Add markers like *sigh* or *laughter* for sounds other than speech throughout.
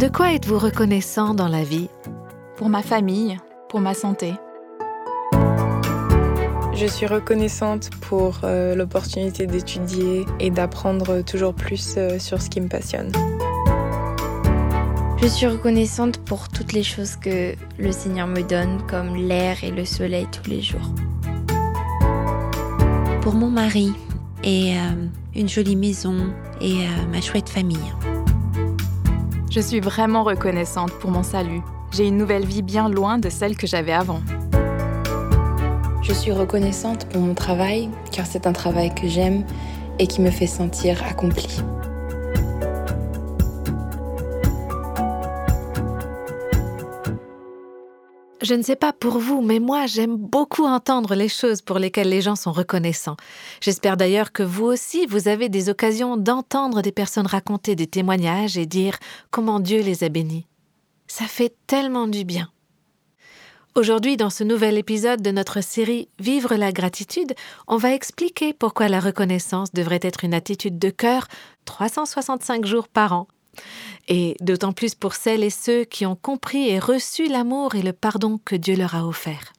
De quoi êtes-vous reconnaissant dans la vie? Pour ma famille, pour ma santé. Je suis reconnaissante pour euh, l'opportunité d'étudier et d'apprendre toujours plus euh, sur ce qui me passionne. Je suis reconnaissante pour toutes les choses que le Seigneur me donne, comme l'air et le soleil tous les jours. Pour mon mari et euh, une jolie maison et ma chouette famille. Je suis vraiment reconnaissante pour mon salut. J'ai une nouvelle vie bien loin de celle que j'avais avant. Je suis reconnaissante pour mon travail, car c'est un travail que j'aime et qui me fait sentir accomplie. Je ne sais pas pour vous, mais moi j'aime beaucoup entendre les choses pour lesquelles les gens sont reconnaissants. J'espère d'ailleurs que vous aussi, vous avez des occasions d'entendre des personnes raconter des témoignages et dire comment Dieu les a bénis. Ça fait tellement du bien. Aujourd'hui, dans ce nouvel épisode de notre série Vivre la gratitude, on va expliquer pourquoi la reconnaissance devrait être une attitude de cœur 365 jours par an. Et d'autant plus pour celles et ceux qui ont compris et reçu l'amour et le pardon que Dieu leur a offert.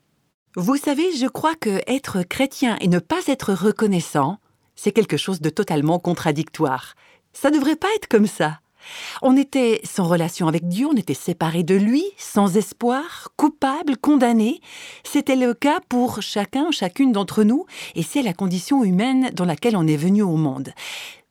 Vous savez, je crois que être chrétien et ne pas être reconnaissant, c'est quelque chose de totalement contradictoire. Ça ne devrait pas être comme ça. On était sans relation avec Dieu, on était séparés de lui, sans espoir, coupable, condamné. C'était le cas pour chacun, chacune d'entre nous, et c'est la condition humaine dans laquelle on est venu au monde.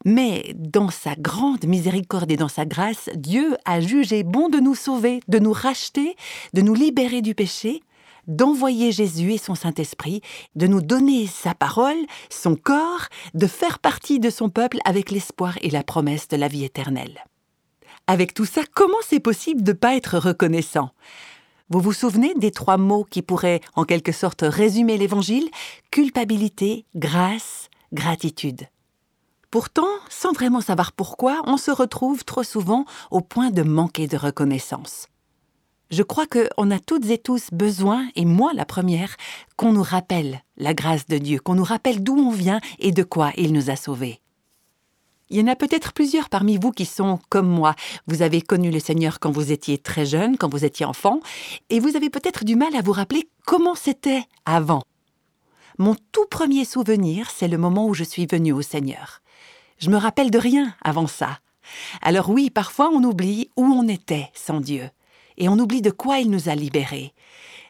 Mais dans sa grande miséricorde et dans sa grâce, Dieu a jugé bon de nous sauver, de nous racheter, de nous libérer du péché, d'envoyer Jésus et son Saint-Esprit, de nous donner sa parole, son corps, de faire partie de son peuple avec l'espoir et la promesse de la vie éternelle. Avec tout ça, comment c'est possible de ne pas être reconnaissant? Vous vous souvenez des trois mots qui pourraient en quelque sorte résumer l'Évangile? Culpabilité, grâce, gratitude. Pourtant, sans vraiment savoir pourquoi, on se retrouve trop souvent au point de manquer de reconnaissance. Je crois qu'on a toutes et tous besoin, et moi la première, qu'on nous rappelle la grâce de Dieu, qu'on nous rappelle d'où on vient et de quoi il nous a sauvés. Il y en a peut-être plusieurs parmi vous qui sont comme moi. Vous avez connu le Seigneur quand vous étiez très jeune, quand vous étiez enfant, et vous avez peut-être du mal à vous rappeler comment c'était avant. Mon tout premier souvenir, c'est le moment où je suis venue au Seigneur. Je me rappelle de rien avant ça. Alors oui, parfois on oublie où on était sans Dieu, et on oublie de quoi il nous a libérés.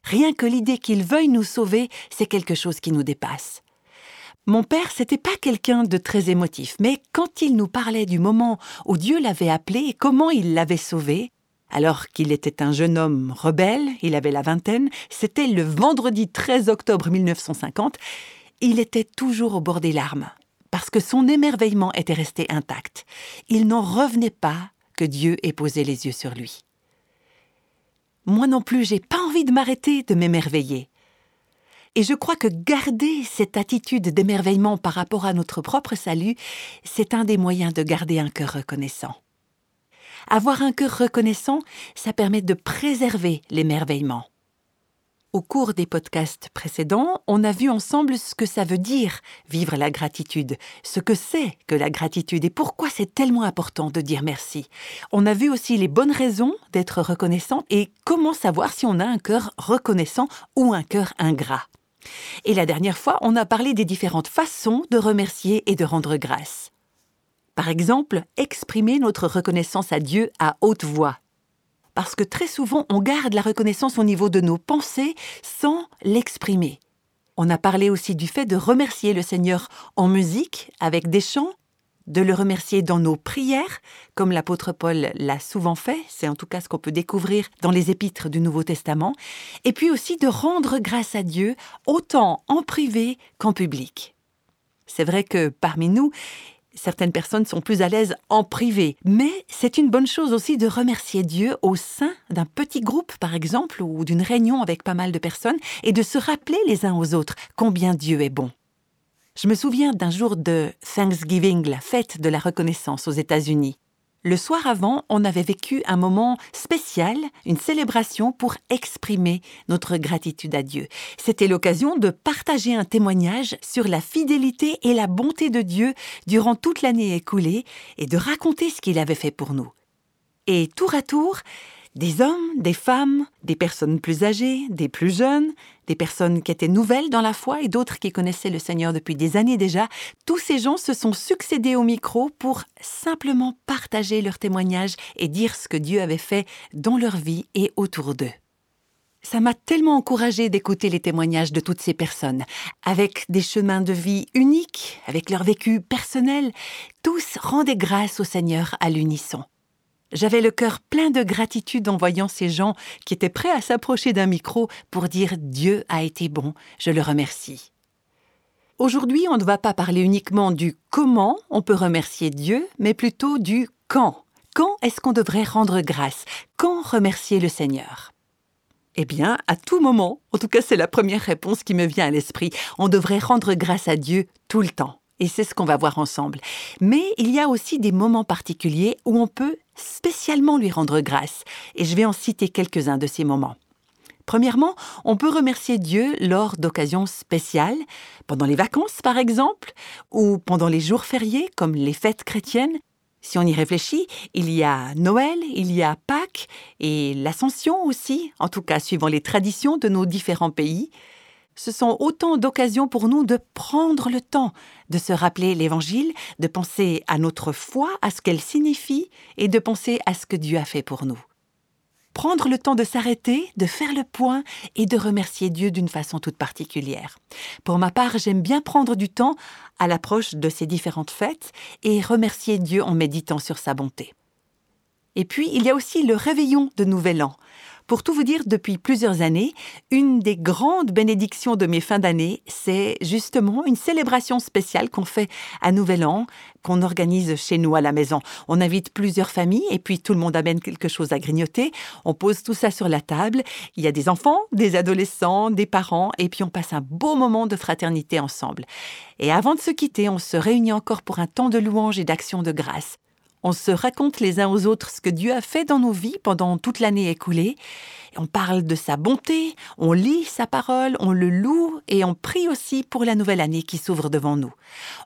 Rien que l'idée qu'il veuille nous sauver, c'est quelque chose qui nous dépasse. Mon père, c'était pas quelqu'un de très émotif, mais quand il nous parlait du moment où Dieu l'avait appelé et comment il l'avait sauvé, alors qu'il était un jeune homme rebelle, il avait la vingtaine, c'était le vendredi 13 octobre 1950, il était toujours au bord des larmes, parce que son émerveillement était resté intact. Il n'en revenait pas que Dieu ait posé les yeux sur lui. Moi non plus, j'ai pas envie de m'arrêter de m'émerveiller. Et je crois que garder cette attitude d'émerveillement par rapport à notre propre salut, c'est un des moyens de garder un cœur reconnaissant. Avoir un cœur reconnaissant, ça permet de préserver l'émerveillement. Au cours des podcasts précédents, on a vu ensemble ce que ça veut dire vivre la gratitude, ce que c'est que la gratitude et pourquoi c'est tellement important de dire merci. On a vu aussi les bonnes raisons d'être reconnaissant et comment savoir si on a un cœur reconnaissant ou un cœur ingrat. Et la dernière fois, on a parlé des différentes façons de remercier et de rendre grâce. Par exemple, exprimer notre reconnaissance à Dieu à haute voix. Parce que très souvent, on garde la reconnaissance au niveau de nos pensées sans l'exprimer. On a parlé aussi du fait de remercier le Seigneur en musique, avec des chants, de le remercier dans nos prières, comme l'apôtre Paul l'a souvent fait, c'est en tout cas ce qu'on peut découvrir dans les épîtres du Nouveau Testament, et puis aussi de rendre grâce à Dieu autant en privé qu'en public. C'est vrai que parmi nous, certaines personnes sont plus à l'aise en privé, mais c'est une bonne chose aussi de remercier Dieu au sein d'un petit groupe, par exemple, ou d'une réunion avec pas mal de personnes, et de se rappeler les uns aux autres combien Dieu est bon. Je me souviens d'un jour de Thanksgiving, la fête de la reconnaissance aux États-Unis. Le soir avant, on avait vécu un moment spécial, une célébration pour exprimer notre gratitude à Dieu. C'était l'occasion de partager un témoignage sur la fidélité et la bonté de Dieu durant toute l'année écoulée et de raconter ce qu'il avait fait pour nous. Et tour à tour, des hommes, des femmes, des personnes plus âgées, des plus jeunes, des personnes qui étaient nouvelles dans la foi et d'autres qui connaissaient le Seigneur depuis des années déjà, tous ces gens se sont succédés au micro pour simplement partager leurs témoignages et dire ce que Dieu avait fait dans leur vie et autour d'eux. Ça m'a tellement encouragé d'écouter les témoignages de toutes ces personnes, avec des chemins de vie uniques, avec leur vécu personnel. Tous rendaient grâce au Seigneur à l'unisson. J'avais le cœur plein de gratitude en voyant ces gens qui étaient prêts à s'approcher d'un micro pour dire Dieu a été bon, je le remercie. Aujourd'hui, on ne va pas parler uniquement du comment on peut remercier Dieu, mais plutôt du quand. Quand est-ce qu'on devrait rendre grâce? Quand remercier le Seigneur? Eh bien, à tout moment, en tout cas c'est la première réponse qui me vient à l'esprit, on devrait rendre grâce à Dieu tout le temps. Et c'est ce qu'on va voir ensemble. Mais il y a aussi des moments particuliers où on peut spécialement lui rendre grâce. Et je vais en citer quelques-uns de ces moments. Premièrement, on peut remercier Dieu lors d'occasions spéciales, pendant les vacances par exemple, ou pendant les jours fériés comme les fêtes chrétiennes. Si on y réfléchit, il y a Noël, il y a Pâques et l'Ascension aussi, en tout cas suivant les traditions de nos différents pays ce sont autant d'occasions pour nous de prendre le temps de se rappeler l'Évangile, de penser à notre foi, à ce qu'elle signifie, et de penser à ce que Dieu a fait pour nous. Prendre le temps de s'arrêter, de faire le point et de remercier Dieu d'une façon toute particulière. Pour ma part, j'aime bien prendre du temps à l'approche de ces différentes fêtes et remercier Dieu en méditant sur sa bonté. Et puis, il y a aussi le réveillon de Nouvel An. Pour tout vous dire, depuis plusieurs années, une des grandes bénédictions de mes fins d'année, c'est justement une célébration spéciale qu'on fait à Nouvel An, qu'on organise chez nous à la maison. On invite plusieurs familles et puis tout le monde amène quelque chose à grignoter. On pose tout ça sur la table. Il y a des enfants, des adolescents, des parents et puis on passe un beau moment de fraternité ensemble. Et avant de se quitter, on se réunit encore pour un temps de louange et d'action de grâce. On se raconte les uns aux autres ce que Dieu a fait dans nos vies pendant toute l'année écoulée. On parle de sa bonté, on lit sa parole, on le loue et on prie aussi pour la nouvelle année qui s'ouvre devant nous.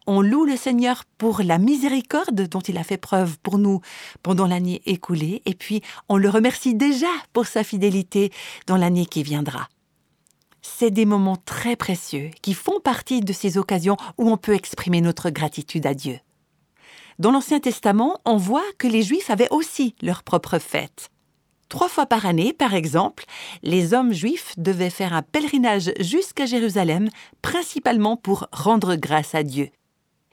On loue le Seigneur pour la miséricorde dont il a fait preuve pour nous pendant l'année écoulée et puis on le remercie déjà pour sa fidélité dans l'année qui viendra. C'est des moments très précieux qui font partie de ces occasions où on peut exprimer notre gratitude à Dieu. Dans l'Ancien Testament, on voit que les Juifs avaient aussi leur propre fête. Trois fois par année, par exemple, les hommes juifs devaient faire un pèlerinage jusqu'à Jérusalem, principalement pour rendre grâce à Dieu.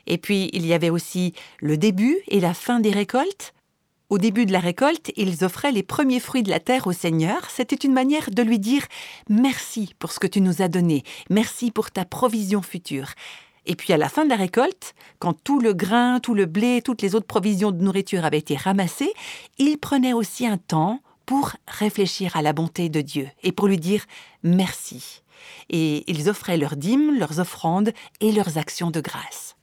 Et puis, il y avait aussi le début et la fin des récoltes. Au début de la récolte, ils offraient les premiers fruits de la terre au Seigneur. C'était une manière de lui dire merci pour ce que tu nous as donné, merci pour ta provision future. Et puis à la fin de la récolte, quand tout le grain, tout le blé, toutes les autres provisions de nourriture avaient été ramassées, ils prenaient aussi un temps pour réfléchir à la bonté de Dieu et pour lui dire merci. Et ils offraient leurs dîmes, leurs offrandes et leurs actions de grâce.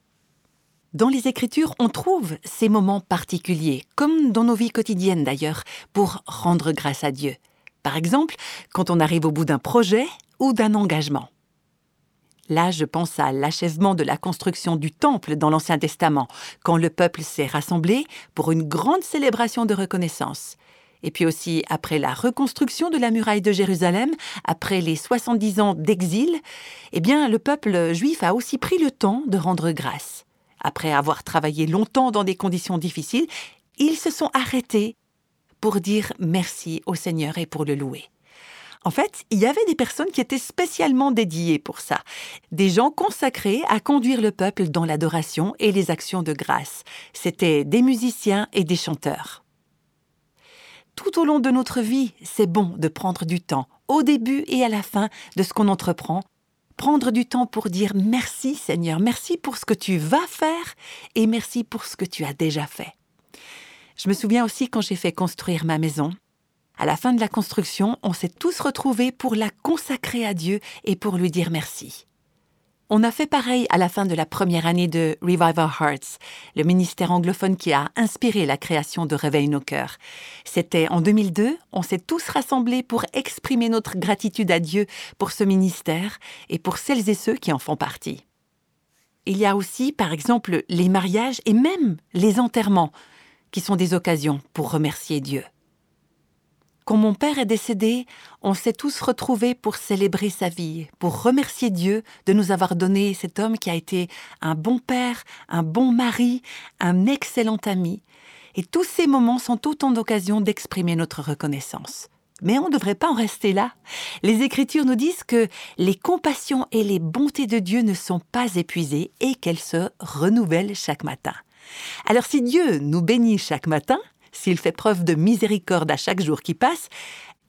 Dans les Écritures, on trouve ces moments particuliers, comme dans nos vies quotidiennes d'ailleurs, pour rendre grâce à Dieu. Par exemple, quand on arrive au bout d'un projet ou d'un engagement. Là, je pense à l'achèvement de la construction du temple dans l'Ancien Testament, quand le peuple s'est rassemblé pour une grande célébration de reconnaissance. Et puis aussi après la reconstruction de la muraille de Jérusalem, après les 70 ans d'exil, eh bien, le peuple juif a aussi pris le temps de rendre grâce. Après avoir travaillé longtemps dans des conditions difficiles, ils se sont arrêtés pour dire merci au Seigneur et pour le louer. En fait, il y avait des personnes qui étaient spécialement dédiées pour ça, des gens consacrés à conduire le peuple dans l'adoration et les actions de grâce. C'étaient des musiciens et des chanteurs. Tout au long de notre vie, c'est bon de prendre du temps, au début et à la fin de ce qu'on entreprend, prendre du temps pour dire merci Seigneur, merci pour ce que tu vas faire et merci pour ce que tu as déjà fait. Je me souviens aussi quand j'ai fait construire ma maison, à la fin de la construction, on s'est tous retrouvés pour la consacrer à Dieu et pour lui dire merci. On a fait pareil à la fin de la première année de Revive Our Hearts, le ministère anglophone qui a inspiré la création de Réveil nos cœurs. C'était en 2002, on s'est tous rassemblés pour exprimer notre gratitude à Dieu pour ce ministère et pour celles et ceux qui en font partie. Il y a aussi, par exemple, les mariages et même les enterrements qui sont des occasions pour remercier Dieu. Quand mon père est décédé, on s'est tous retrouvés pour célébrer sa vie, pour remercier Dieu de nous avoir donné cet homme qui a été un bon père, un bon mari, un excellent ami. Et tous ces moments sont autant d'occasions d'exprimer notre reconnaissance. Mais on ne devrait pas en rester là. Les Écritures nous disent que les compassions et les bontés de Dieu ne sont pas épuisées et qu'elles se renouvellent chaque matin. Alors si Dieu nous bénit chaque matin, s'il fait preuve de miséricorde à chaque jour qui passe,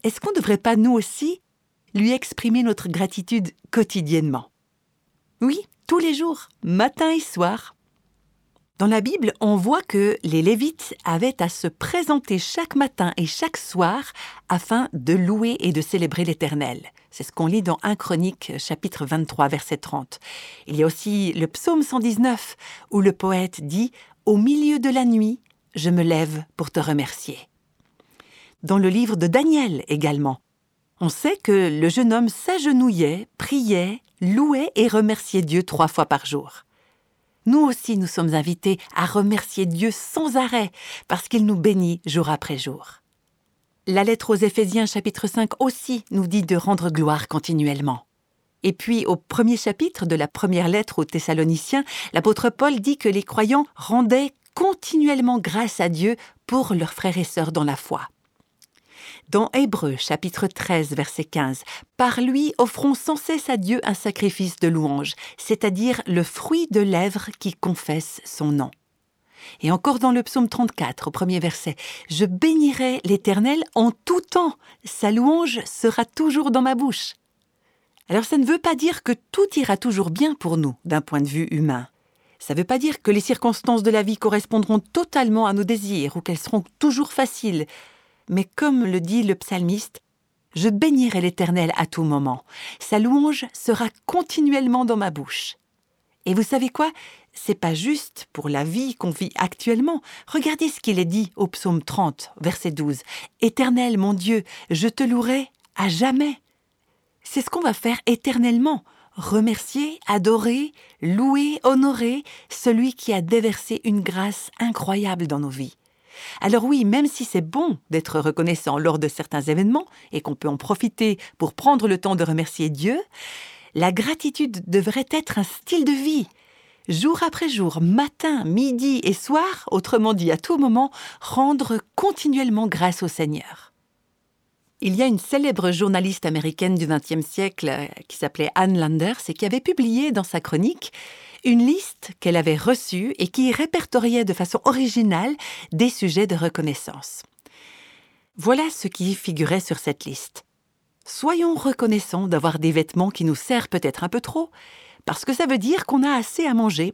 est-ce qu'on ne devrait pas nous aussi lui exprimer notre gratitude quotidiennement? Oui, tous les jours, matin et soir. Dans la Bible, on voit que les Lévites avaient à se présenter chaque matin et chaque soir afin de louer et de célébrer l'Éternel. C'est ce qu'on lit dans 1 Chronique chapitre 23 verset 30. Il y a aussi le psaume 119 où le poète dit Au milieu de la nuit, je me lève pour te remercier. Dans le livre de Daniel également, on sait que le jeune homme s'agenouillait, priait, louait et remerciait Dieu trois fois par jour. Nous aussi, nous sommes invités à remercier Dieu sans arrêt, parce qu'il nous bénit jour après jour. La lettre aux Éphésiens chapitre 5 aussi nous dit de rendre gloire continuellement. Et puis au premier chapitre de la première lettre aux Thessaloniciens, l'apôtre Paul dit que les croyants rendaient continuellement grâce à Dieu pour leurs frères et sœurs dans la foi. Dans Hébreux chapitre 13 verset 15, Par lui offrons sans cesse à Dieu un sacrifice de louange, c'est-à-dire le fruit de lèvres qui confesse son nom. Et encore dans le psaume 34 au premier verset, Je bénirai l'Éternel en tout temps, sa louange sera toujours dans ma bouche. Alors ça ne veut pas dire que tout ira toujours bien pour nous d'un point de vue humain. Ça ne veut pas dire que les circonstances de la vie correspondront totalement à nos désirs ou qu'elles seront toujours faciles. Mais comme le dit le psalmiste, je bénirai l'Éternel à tout moment. Sa louange sera continuellement dans ma bouche. Et vous savez quoi? C'est pas juste pour la vie qu'on vit actuellement. Regardez ce qu'il est dit au psaume 30, verset 12. Éternel, mon Dieu, je te louerai à jamais. C'est ce qu'on va faire éternellement remercier, adorer, louer, honorer celui qui a déversé une grâce incroyable dans nos vies. Alors oui, même si c'est bon d'être reconnaissant lors de certains événements et qu'on peut en profiter pour prendre le temps de remercier Dieu, la gratitude devrait être un style de vie. Jour après jour, matin, midi et soir, autrement dit à tout moment, rendre continuellement grâce au Seigneur. Il y a une célèbre journaliste américaine du XXe siècle euh, qui s'appelait Anne Landers et qui avait publié dans sa chronique une liste qu'elle avait reçue et qui répertoriait de façon originale des sujets de reconnaissance. Voilà ce qui figurait sur cette liste. Soyons reconnaissants d'avoir des vêtements qui nous servent peut-être un peu trop, parce que ça veut dire qu'on a assez à manger.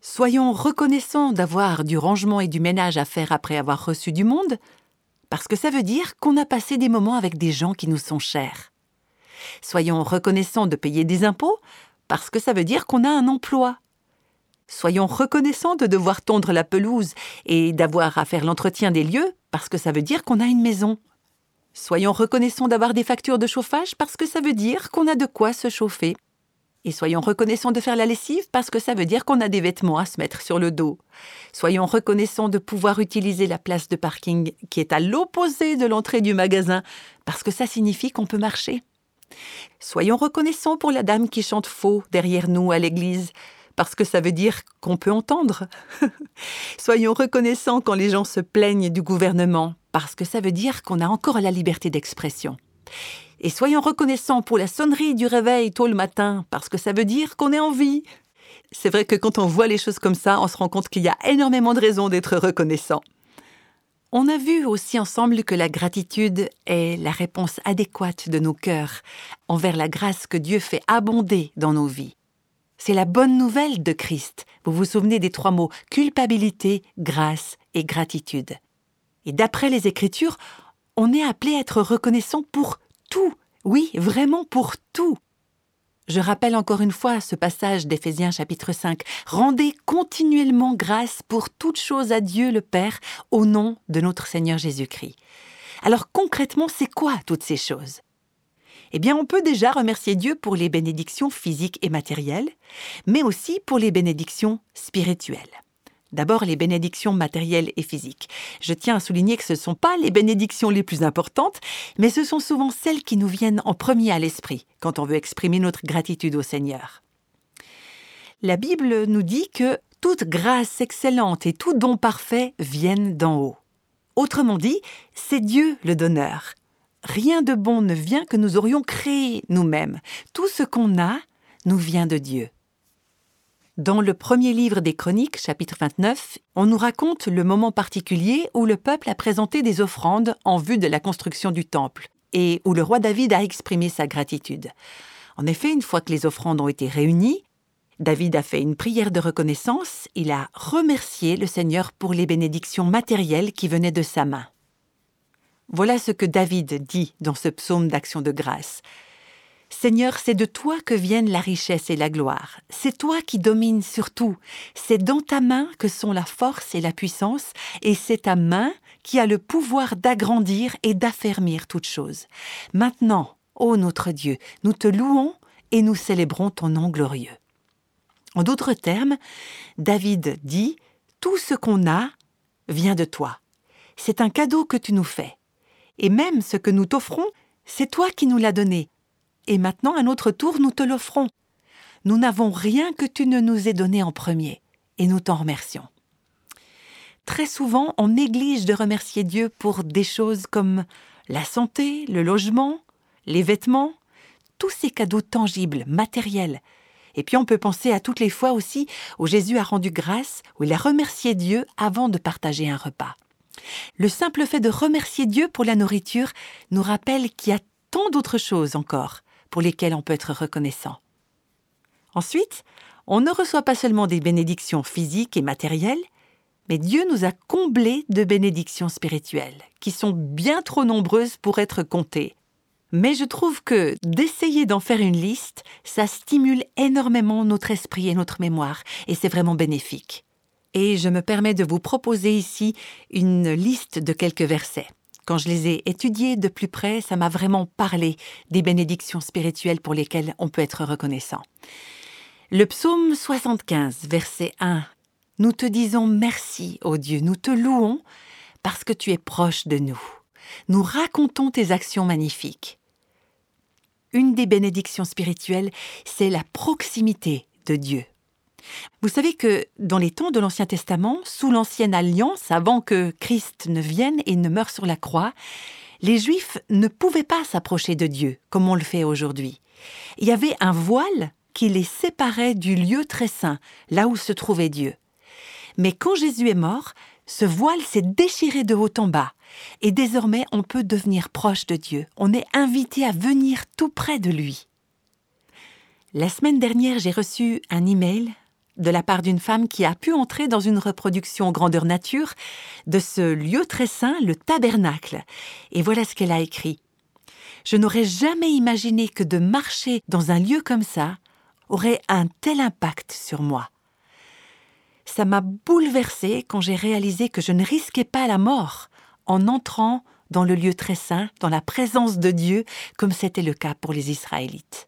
Soyons reconnaissants d'avoir du rangement et du ménage à faire après avoir reçu du monde, parce que ça veut dire qu'on a passé des moments avec des gens qui nous sont chers. Soyons reconnaissants de payer des impôts, parce que ça veut dire qu'on a un emploi. Soyons reconnaissants de devoir tondre la pelouse et d'avoir à faire l'entretien des lieux, parce que ça veut dire qu'on a une maison. Soyons reconnaissants d'avoir des factures de chauffage, parce que ça veut dire qu'on a de quoi se chauffer. Et soyons reconnaissants de faire la lessive parce que ça veut dire qu'on a des vêtements à se mettre sur le dos. Soyons reconnaissants de pouvoir utiliser la place de parking qui est à l'opposé de l'entrée du magasin parce que ça signifie qu'on peut marcher. Soyons reconnaissants pour la dame qui chante faux derrière nous à l'église parce que ça veut dire qu'on peut entendre. *laughs* Soyons reconnaissants quand les gens se plaignent du gouvernement parce que ça veut dire qu'on a encore la liberté d'expression. Et soyons reconnaissants pour la sonnerie du réveil tôt le matin, parce que ça veut dire qu'on est en vie. C'est vrai que quand on voit les choses comme ça, on se rend compte qu'il y a énormément de raisons d'être reconnaissant. On a vu aussi ensemble que la gratitude est la réponse adéquate de nos cœurs envers la grâce que Dieu fait abonder dans nos vies. C'est la bonne nouvelle de Christ. Vous vous souvenez des trois mots culpabilité, grâce et gratitude. Et d'après les Écritures, on est appelé à être reconnaissant pour tout, oui, vraiment pour tout. Je rappelle encore une fois ce passage d'Éphésiens chapitre 5. Rendez continuellement grâce pour toutes choses à Dieu le Père au nom de notre Seigneur Jésus-Christ. Alors concrètement, c'est quoi toutes ces choses? Eh bien, on peut déjà remercier Dieu pour les bénédictions physiques et matérielles, mais aussi pour les bénédictions spirituelles. D'abord, les bénédictions matérielles et physiques. Je tiens à souligner que ce ne sont pas les bénédictions les plus importantes, mais ce sont souvent celles qui nous viennent en premier à l'esprit quand on veut exprimer notre gratitude au Seigneur. La Bible nous dit que toute grâce excellente et tout don parfait viennent d'en haut. Autrement dit, c'est Dieu le donneur. Rien de bon ne vient que nous aurions créé nous-mêmes. Tout ce qu'on a nous vient de Dieu. Dans le premier livre des Chroniques, chapitre 29, on nous raconte le moment particulier où le peuple a présenté des offrandes en vue de la construction du temple et où le roi David a exprimé sa gratitude. En effet, une fois que les offrandes ont été réunies, David a fait une prière de reconnaissance, il a remercié le Seigneur pour les bénédictions matérielles qui venaient de sa main. Voilà ce que David dit dans ce psaume d'action de grâce. Seigneur, c'est de toi que viennent la richesse et la gloire. C'est toi qui domines sur tout. C'est dans ta main que sont la force et la puissance, et c'est ta main qui a le pouvoir d'agrandir et d'affermir toutes choses. Maintenant, ô notre Dieu, nous te louons et nous célébrons ton nom glorieux. En d'autres termes, David dit, Tout ce qu'on a vient de toi. C'est un cadeau que tu nous fais. Et même ce que nous t'offrons, c'est toi qui nous l'as donné et maintenant à notre tour nous te l'offrons. Nous n'avons rien que tu ne nous aies donné en premier, et nous t'en remercions. Très souvent, on néglige de remercier Dieu pour des choses comme la santé, le logement, les vêtements, tous ces cadeaux tangibles, matériels. Et puis on peut penser à toutes les fois aussi où Jésus a rendu grâce, où il a remercié Dieu avant de partager un repas. Le simple fait de remercier Dieu pour la nourriture nous rappelle qu'il y a tant d'autres choses encore pour lesquels on peut être reconnaissant. Ensuite, on ne reçoit pas seulement des bénédictions physiques et matérielles, mais Dieu nous a comblés de bénédictions spirituelles, qui sont bien trop nombreuses pour être comptées. Mais je trouve que d'essayer d'en faire une liste, ça stimule énormément notre esprit et notre mémoire, et c'est vraiment bénéfique. Et je me permets de vous proposer ici une liste de quelques versets. Quand je les ai étudiés de plus près, ça m'a vraiment parlé des bénédictions spirituelles pour lesquelles on peut être reconnaissant. Le psaume 75, verset 1. Nous te disons merci, ô Dieu, nous te louons parce que tu es proche de nous. Nous racontons tes actions magnifiques. Une des bénédictions spirituelles, c'est la proximité de Dieu. Vous savez que dans les temps de l'Ancien Testament, sous l'Ancienne Alliance, avant que Christ ne vienne et ne meure sur la croix, les Juifs ne pouvaient pas s'approcher de Dieu comme on le fait aujourd'hui. Il y avait un voile qui les séparait du lieu très saint, là où se trouvait Dieu. Mais quand Jésus est mort, ce voile s'est déchiré de haut en bas, et désormais on peut devenir proche de Dieu, on est invité à venir tout près de lui. La semaine dernière, j'ai reçu un email de la part d'une femme qui a pu entrer dans une reproduction grandeur nature de ce lieu très saint, le tabernacle. Et voilà ce qu'elle a écrit. Je n'aurais jamais imaginé que de marcher dans un lieu comme ça aurait un tel impact sur moi. Ça m'a bouleversée quand j'ai réalisé que je ne risquais pas la mort en entrant dans le lieu très saint, dans la présence de Dieu, comme c'était le cas pour les Israélites.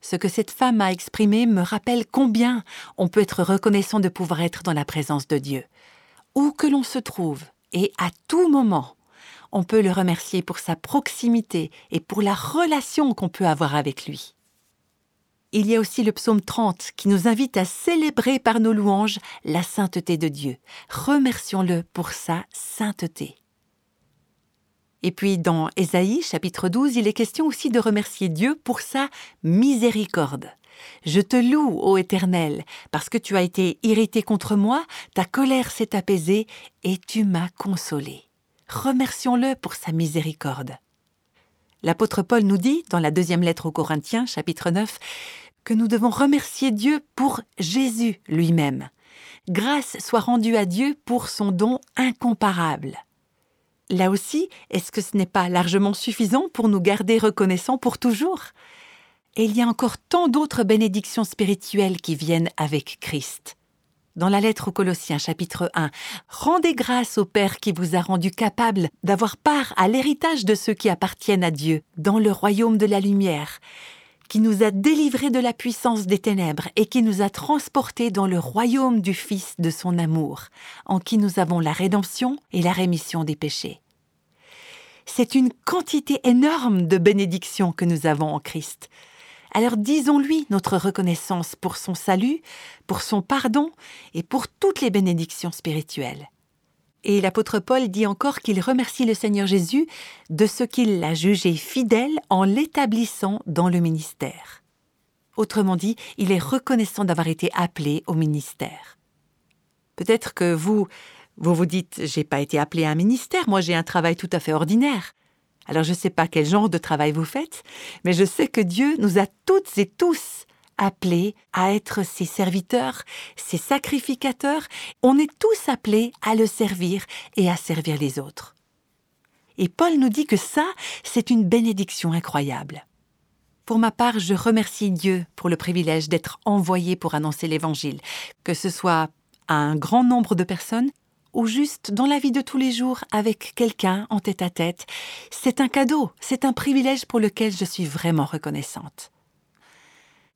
Ce que cette femme a exprimé me rappelle combien on peut être reconnaissant de pouvoir être dans la présence de Dieu. Où que l'on se trouve, et à tout moment, on peut le remercier pour sa proximité et pour la relation qu'on peut avoir avec lui. Il y a aussi le psaume 30 qui nous invite à célébrer par nos louanges la sainteté de Dieu. Remercions-le pour sa sainteté. Et puis dans Ésaïe chapitre 12, il est question aussi de remercier Dieu pour sa miséricorde. Je te loue, ô Éternel, parce que tu as été irrité contre moi, ta colère s'est apaisée et tu m'as consolé. Remercions-le pour sa miséricorde. L'apôtre Paul nous dit, dans la deuxième lettre aux Corinthiens, chapitre 9, que nous devons remercier Dieu pour Jésus lui-même. Grâce soit rendue à Dieu pour son don incomparable. Là aussi, est-ce que ce n'est pas largement suffisant pour nous garder reconnaissants pour toujours? Et il y a encore tant d'autres bénédictions spirituelles qui viennent avec Christ. Dans la lettre aux Colossiens chapitre 1, Rendez grâce au Père qui vous a rendu capable d'avoir part à l'héritage de ceux qui appartiennent à Dieu dans le royaume de la lumière, qui nous a délivrés de la puissance des ténèbres et qui nous a transportés dans le royaume du Fils de son amour, en qui nous avons la rédemption et la rémission des péchés. C'est une quantité énorme de bénédictions que nous avons en Christ. Alors disons-lui notre reconnaissance pour son salut, pour son pardon et pour toutes les bénédictions spirituelles. Et l'apôtre Paul dit encore qu'il remercie le Seigneur Jésus de ce qu'il l'a jugé fidèle en l'établissant dans le ministère. Autrement dit, il est reconnaissant d'avoir été appelé au ministère. Peut-être que vous, vous vous dites, j'ai pas été appelé à un ministère, moi j'ai un travail tout à fait ordinaire. Alors je ne sais pas quel genre de travail vous faites, mais je sais que Dieu nous a toutes et tous appelés à être ses serviteurs, ses sacrificateurs. On est tous appelés à le servir et à servir les autres. Et Paul nous dit que ça, c'est une bénédiction incroyable. Pour ma part, je remercie Dieu pour le privilège d'être envoyé pour annoncer l'Évangile, que ce soit à un grand nombre de personnes ou juste dans la vie de tous les jours avec quelqu'un en tête à tête. C'est un cadeau, c'est un privilège pour lequel je suis vraiment reconnaissante.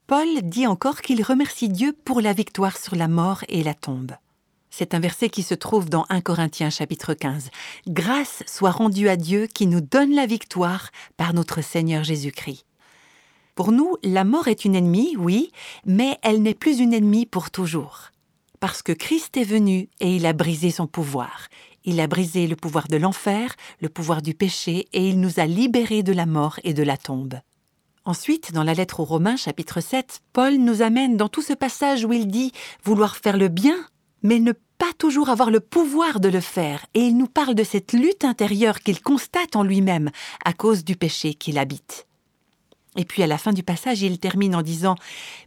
Paul dit encore qu'il remercie Dieu pour la victoire sur la mort et la tombe. C'est un verset qui se trouve dans 1 Corinthiens chapitre 15. Grâce soit rendue à Dieu qui nous donne la victoire par notre Seigneur Jésus-Christ. Pour nous, la mort est une ennemie, oui, mais elle n'est plus une ennemie pour toujours. Parce que Christ est venu et il a brisé son pouvoir. Il a brisé le pouvoir de l'enfer, le pouvoir du péché, et il nous a libérés de la mort et de la tombe. Ensuite, dans la lettre aux Romains chapitre 7, Paul nous amène dans tout ce passage où il dit vouloir faire le bien, mais ne pas toujours avoir le pouvoir de le faire, et il nous parle de cette lutte intérieure qu'il constate en lui-même à cause du péché qu'il habite. Et puis à la fin du passage, il termine en disant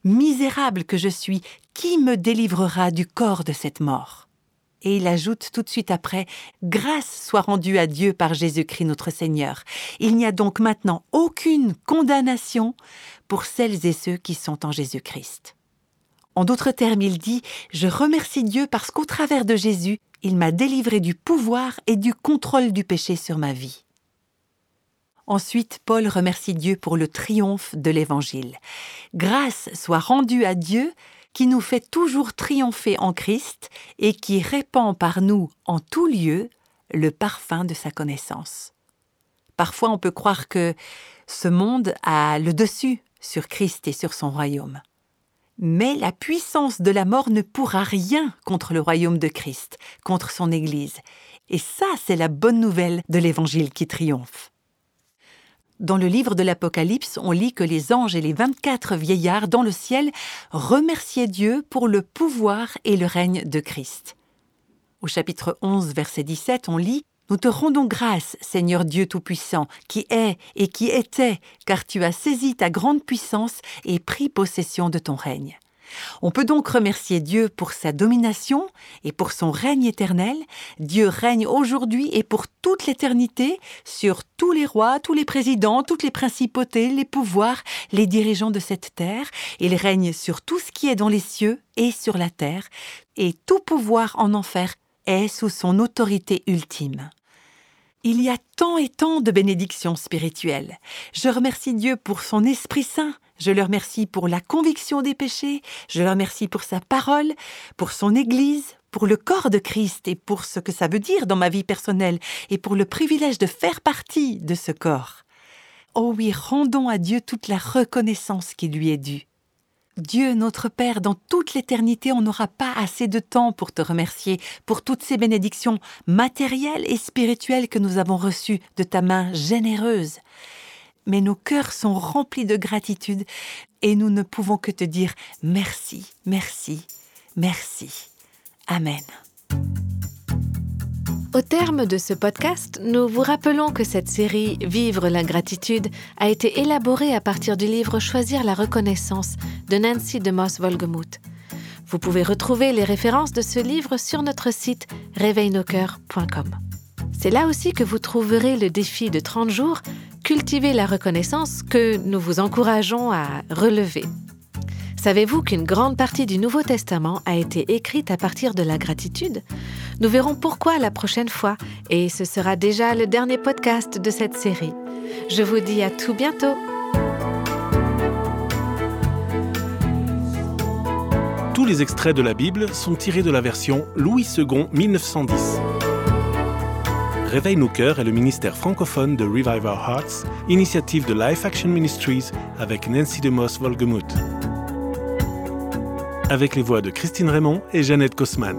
Misérable que je suis, qui me délivrera du corps de cette mort? Et il ajoute tout de suite après Grâce soit rendue à Dieu par Jésus-Christ notre Seigneur. Il n'y a donc maintenant aucune condamnation pour celles et ceux qui sont en Jésus-Christ. En d'autres termes, il dit Je remercie Dieu parce qu'au travers de Jésus, il m'a délivré du pouvoir et du contrôle du péché sur ma vie. Ensuite, Paul remercie Dieu pour le triomphe de l'Évangile. Grâce soit rendue à Dieu qui nous fait toujours triompher en Christ et qui répand par nous en tout lieu le parfum de sa connaissance. Parfois on peut croire que ce monde a le dessus sur Christ et sur son royaume. Mais la puissance de la mort ne pourra rien contre le royaume de Christ, contre son Église. Et ça, c'est la bonne nouvelle de l'Évangile qui triomphe. Dans le livre de l'Apocalypse, on lit que les anges et les 24 vieillards dans le ciel remerciaient Dieu pour le pouvoir et le règne de Christ. Au chapitre 11, verset 17, on lit Nous te rendons grâce, Seigneur Dieu Tout-Puissant, qui est et qui était, car tu as saisi ta grande puissance et pris possession de ton règne. On peut donc remercier Dieu pour sa domination et pour son règne éternel. Dieu règne aujourd'hui et pour toute l'éternité sur tous les rois, tous les présidents, toutes les principautés, les pouvoirs, les dirigeants de cette terre. Il règne sur tout ce qui est dans les cieux et sur la terre, et tout pouvoir en enfer est sous son autorité ultime. Il y a tant et tant de bénédictions spirituelles. Je remercie Dieu pour son Esprit Saint je le remercie pour la conviction des péchés, je le remercie pour sa parole, pour son Église, pour le corps de Christ et pour ce que ça veut dire dans ma vie personnelle et pour le privilège de faire partie de ce corps. Oh oui, rendons à Dieu toute la reconnaissance qui lui est due. Dieu notre Père, dans toute l'éternité, on n'aura pas assez de temps pour te remercier pour toutes ces bénédictions matérielles et spirituelles que nous avons reçues de ta main généreuse mais nos cœurs sont remplis de gratitude et nous ne pouvons que te dire merci, merci, merci. Amen. Au terme de ce podcast, nous vous rappelons que cette série Vivre la gratitude a été élaborée à partir du livre Choisir la reconnaissance de Nancy de Moss Volgemuth. Vous pouvez retrouver les références de ce livre sur notre site réveilnoscoeurs.com. C'est là aussi que vous trouverez le défi de 30 jours cultiver la reconnaissance que nous vous encourageons à relever. Savez-vous qu'une grande partie du Nouveau Testament a été écrite à partir de la gratitude? Nous verrons pourquoi la prochaine fois, et ce sera déjà le dernier podcast de cette série. Je vous dis à tout bientôt Tous les extraits de la Bible sont tirés de la version Louis II 1910. Réveille nos cœurs est le ministère francophone de Revive Our Hearts, initiative de Life Action Ministries avec Nancy DeMoss Volgemuth. Avec les voix de Christine Raymond et Jeannette Kosman.